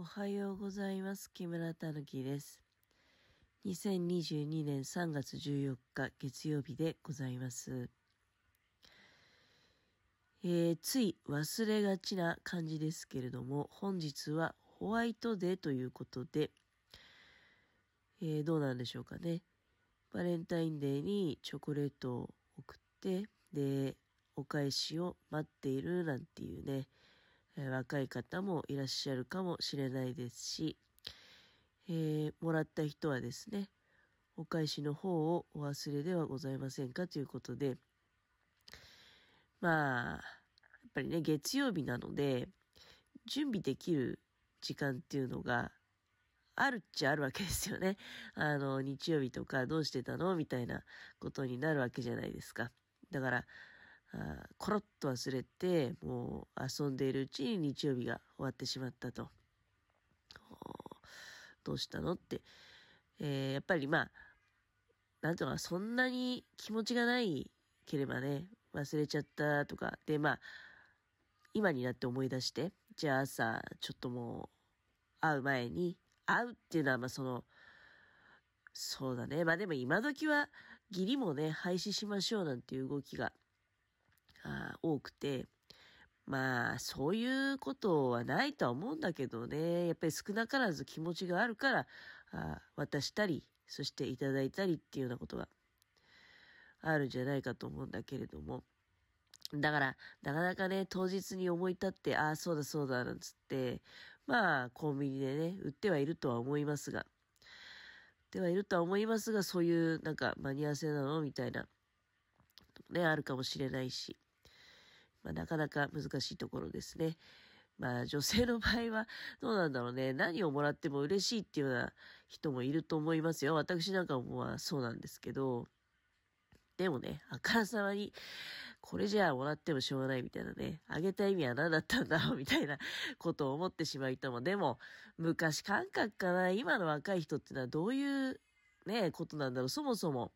おはようございます。木村たぬきです。2022年3月14日月曜日でございます。えーつい忘れがちな感じですけれども、本日はホワイトデーということで、えーどうなんでしょうかね。バレンタインデーにチョコレートを送って、で、お返しを待っているなんていうね、え若い方もいらっしゃるかもしれないですし、えーもらった人はですね、お返しの方をお忘れではございませんかということで、まあ、やっぱりね、月曜日なので、準備できる時間っていうのがあるっちゃあるわけですよね。あの、日曜日とかどうしてたのみたいなことになるわけじゃないですか。だから、あコロッと忘れて、もう遊んでいるうちに日曜日が終わってしまったと。どうしたのって。えーやっぱりまあ、なんとかそんなに気持ちがないければね、忘れちゃったとか。で、まあ、今になって思い出して、じゃあ朝、ちょっともう、会う前に、会うっていうのはまあその、そうだね。まあでも今時は、義理もね、廃止しましょうなんていう動きが、あ多くて、まあ、そういうことはないとは思うんだけどね、やっぱり少なからず気持ちがあるから、あ渡したり、そしていただいたりっていうようなことがあるんじゃないかと思うんだけれども。だから、なかなかね、当日に思い立って、ああ、そうだそうだ、なんつって、まあ、コンビニでね、売ってはいるとは思いますが、売ってはいるとは思いますが、そういう、なんか、間に合わせなの？みたいな、ね、あるかもしれないし、まあ、なかなか難しいところですね。まあ、女性の場合は、どうなんだろうね。何をもらっても嬉しいっていうような人もいると思いますよ。私なんかもまあそうなんですけど、でもね、あからさまに、これじゃあもらってもしょうがないみたいなね、あげた意味は何だったんだろう みたいなことを思ってしまう人も、でも、昔感覚かな、今の若い人ってのはどういうね、ことなんだろう。そもそも、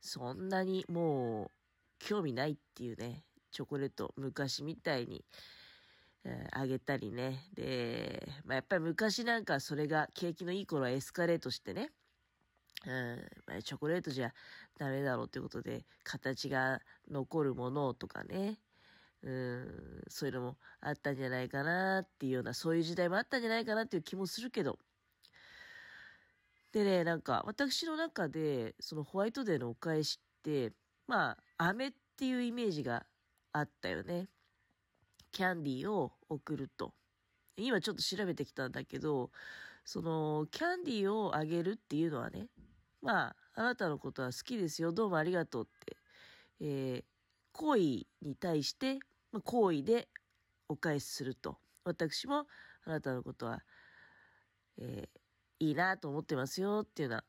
そんなにもう、興味ないっていうね、チョコレート、昔みたいに、えあげたりね。で、まあ、やっぱり昔なんかそれが景気のいい頃はエスカレートしてね、うんま、チョコレートじゃダメだろうということで、形が残るものとかね、うん、そういうのもあったんじゃないかなっていうような、そういう時代もあったんじゃないかなっていう気もするけど。でね、なんか、私の中で、そのホワイトデーのお返しって、まあ、飴っていうイメージがあったよね。キャンディーを送ると。今ちょっと調べてきたんだけど、その、キャンディーをあげるっていうのはね、まあ、あなたのことは好きですよ、どうもありがとうって、えー、好意に対して、まあ、好意でお返しすると。私もあなたのことは、えーいいなと思ってますよっていうような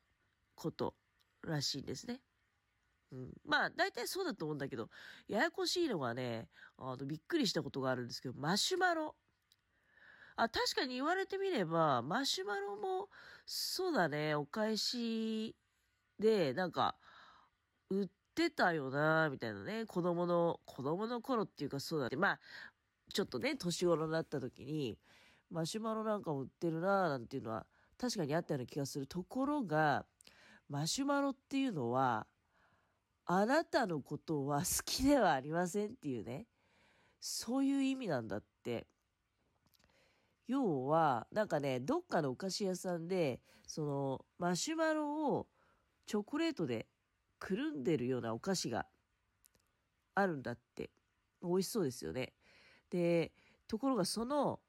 ことらしいんですね。うん、まあ、大体そうだと思うんだけど、ややこしいのがね、あの、びっくりしたことがあるんですけど、マシュマロ。あ、確かに言われてみれば、マシュマロも、そうだね、お返しで、なんか、売ってたよな、みたいなね、子供の、子供の頃っていうかそうだね、まあ、ちょっとね、年頃になった時に、マシュマロなんかも売ってるな、なんていうのは、確かにあったような気がする。ところが、マシュマロっていうのは、あなたのことは好きではありませんっていうね、そういう意味なんだって。要は、なんかね、どっかのお菓子屋さんで、その、マシュマロをチョコレートでくるんでるようなお菓子があるんだって。美味しそうですよね。で、ところがその、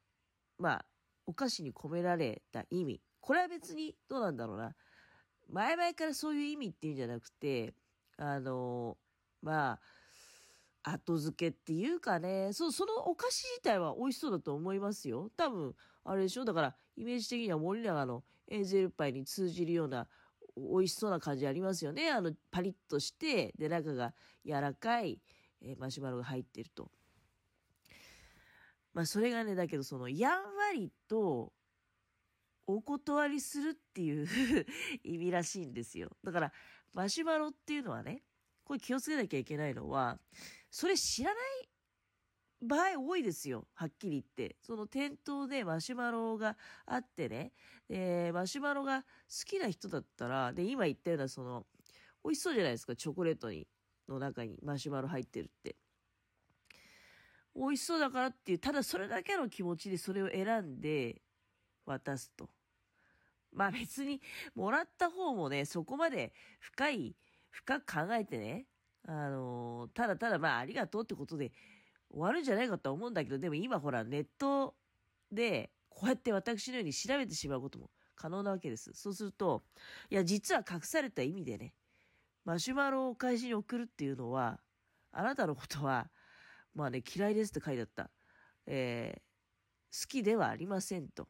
まあ、お菓子に込められた意味。これは別にどうなんだろうな。前々からそういう意味っていうんじゃなくて、あの、まあ、後付けっていうかね、そう、そのお菓子自体は美味しそうだと思いますよ。多分、あれでしょ？だから、イメージ的には森永のエンゼルパイに通じるような美味しそうな感じありますよね。あの、パリッとして、で、中が柔らかい、えーマシュマロが入ってると。まあ、それがね、だけど、その、やんわりと、お断りするっていう 意味らしいんですよ。だから、マシュマロっていうのはね、これ気をつけなきゃいけないのは、それ知らない場合多いですよ。はっきり言って。その店頭でマシュマロがあってね。で、マシュマロが好きな人だったら、で、今言ったようなその、美味しそうじゃないですか。チョコレートに、の中にマシュマロ入ってるって。美味しそうだからっていう、ただそれだけの気持ちでそれを選んで渡すと。まあ別に、もらった方もね、そこまで深い、深く考えてね、あのー、ただただまあありがとうってことで終わるんじゃないかとは思うんだけど、でも今ほらネットでこうやって私のように調べてしまうことも可能なわけです。そうすると、いや実は隠された意味でね、マシュマロを返しに送るっていうのは、あなたのことは、まあね、嫌いですって書いてあった。えー、好きではありませんと。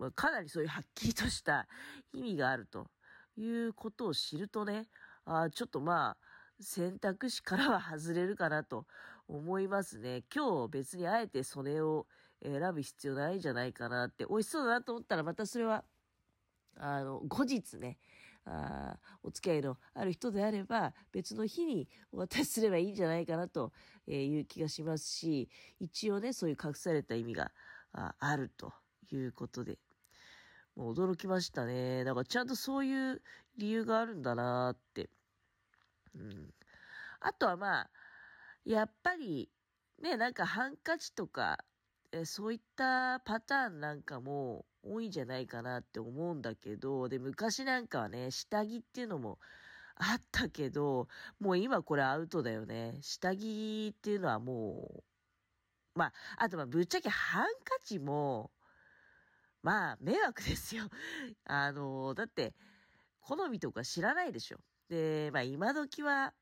ま、かなりそういうはっきりとした意味があるということを知るとね、あちょっとまあ、選択肢からは外れるかなと思いますね。今日別にあえてそれを選ぶ必要ないんじゃないかなって、美味しそうだなと思ったらまたそれは、あの、後日ね、あお付き合いのある人であれば別の日にお渡しすればいいんじゃないかなという気がしますし、一応ね、そういう隠された意味がああるということで、もう驚きましたね。だからちゃんとそういう理由があるんだなって。うん。あとはまあ、やっぱり、ね、なんかハンカチとか、えそういったパターンなんかも多いんじゃないかなって思うんだけど、で、昔なんかはね、下着っていうのもあったけど、もう今これアウトだよね。下着っていうのはもう、まあ、あとまあ、ぶっちゃけハンカチも、まあ、迷惑ですよ。あの、だって、好みとか知らないでしょ。で、まあ、今時は、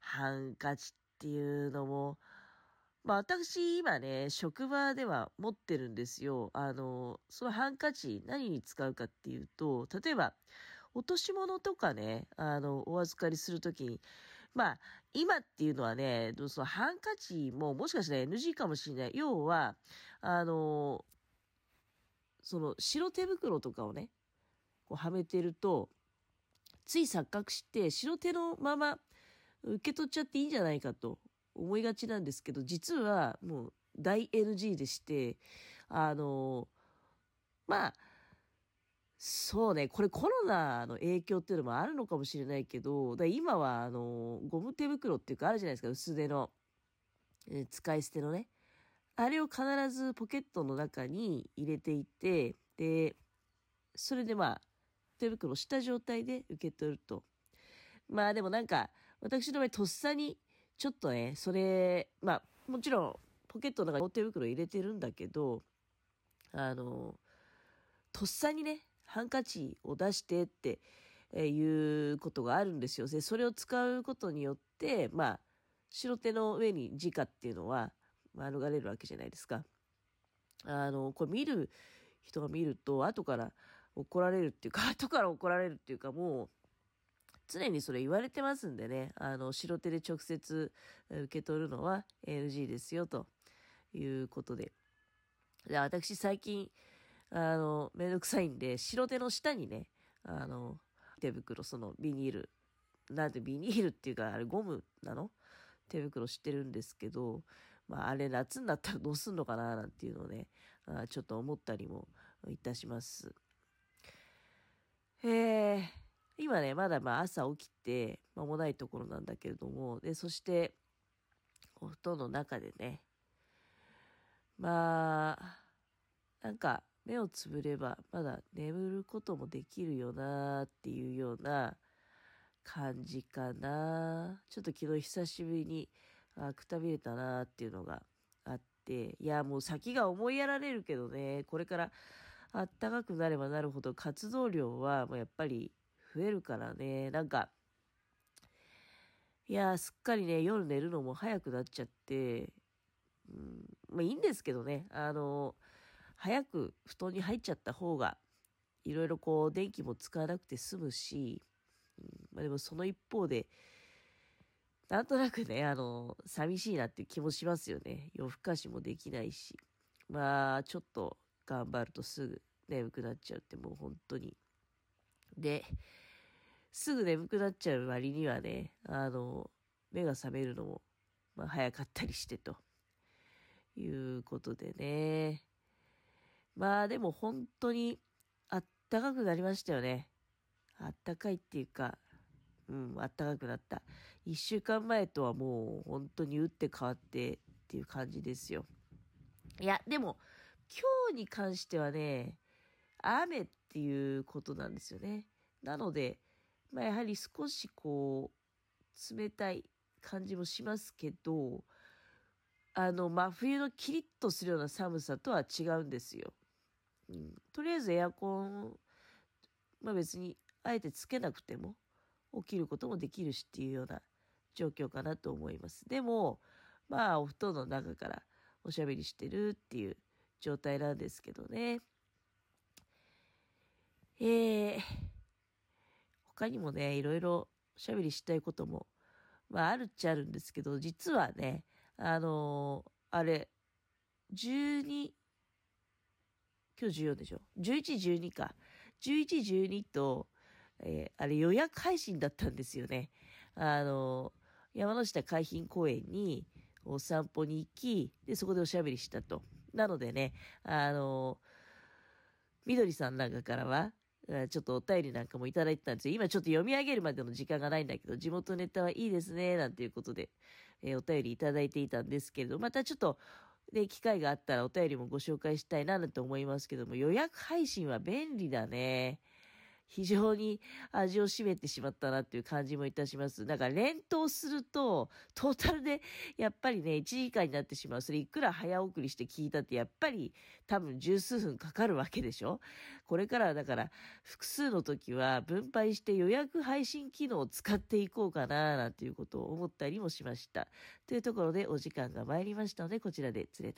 ハンカチっていうのも、まあ、私、今ね、職場では持ってるんですよ。あの、そのハンカチ、何に使うかっていうと、例えば、落とし物とかね、あの、お預かりするときに、まあ、今っていうのはね、そのハンカチももしかしたら NG かもしれない。要は、あの、その白手袋とかをね、こうはめてると、つい錯覚して白手のまま受け取っちゃっていいんじゃないかと思いがちなんですけど、実はもう大 NG でして、あの、まあ、そうね、これコロナの影響っていうのもあるのかもしれないけど、だ今はあの、ゴム手袋っていうかあるじゃないですか、薄手の、使い捨てのね。あれを必ずポケットの中に入れていて、で、それでまあ、手袋をした状態で受け取ると。まあでもなんか、私の場合とっさに、ちょっとね、それ、まあ、もちろん、ポケットの中に手袋入れてるんだけど、あの、とっさにね、ハンカチを出してっていうことがあるんですよ。で、それを使うことによって、まあ、白手の上に直っていうのは、免れるわけじゃないですか。あの、これ見る人が見ると、後から怒られるっていうか、後から怒られるっていうか、もう、常にそれ言われてますんでね、あの、白手で直接受け取るのは NG ですよ、ということで。で、私最近、あの、めんどくさいんで、白手の下にね、あの、手袋、そのビニール、なんてビニールっていうか、あれゴムなの？手袋してるんですけど、まあ、あれ夏になったらどうすんのかななんていうのをね、あちょっと思ったりもいたします。えー、今ね、まだまあ朝起きて間もないところなんだけれども、で、そして、お布団の中でね、まあ、なんか目をつぶればまだ眠ることもできるよなっていうような感じかな。ちょっと昨日久しぶりにあくたびれたなっていうのがあって、いや、もう先が思いやられるけどね、これからあったかくなればなるほど活動量はもうやっぱり増えるからね、なんか、いや、すっかりね、夜寝るのも早くなっちゃって、うん、まあいいんですけどね、あの、早く布団に入っちゃった方が、いろいろこう、電気も使わなくて済むし、うん、まあでもその一方で、なんとなくね、あの、寂しいなっていう気もしますよね。夜更かしもできないし。まあ、ちょっと頑張るとすぐ眠くなっちゃうってもう本当に。で、すぐ眠くなっちゃう割にはね、あの、目が覚めるのもまあ、早かったりしてということでね。まあでも本当にあったかくなりましたよね。あったかいっていうか、うん、あったかくなった。一週間前とはもう本当に打って変わってっていう感じですよ。いや、でも今日に関してはね、雨っていうことなんですよね。なので、まあ、やはり少しこう、冷たい感じもしますけど、あの、真冬のキリッとするような寒さとは違うんですよ。うん、とりあえずエアコン、まあ別にあえてつけなくても起きることもできるしっていうような状況かなと思います。でも、まあお布団の中からおしゃべりしてるっていう状態なんですけどね。えー、他にもね、いろいろおしゃべりしたいことも、まああるっちゃあるんですけど、実はね、あのー、あれ、12、今日14でしょ ?11、12か。11、12と、えー、あれ予約配信だったんですよね。あのー、山下海浜公園にお散歩に行き、で、そこでおしゃべりしたと。なのでね、あの、みどりさんなんかからは、ちょっとお便りなんかもいただいてたんですよ。今ちょっと読み上げるまでの時間がないんだけど、地元ネタはいいですね、なんていうことで、えー、お便りいただいていたんですけれど、またちょっと、で、機会があったらお便りもご紹介したいななんて思いますけども、予約配信は便利だね。非常に味を占めてしまったなっていう感じもいたします。だから連投すると、トータルでやっぱりね、1時間になってしまう。それいくら早送りして聞いたって、やっぱり多分十数分かかるわけでしょ？これからだから複数の時は分配して予約配信機能を使っていこうかななんていうことを思ったりもしました。というところでお時間が参りましたので、こちらで連れ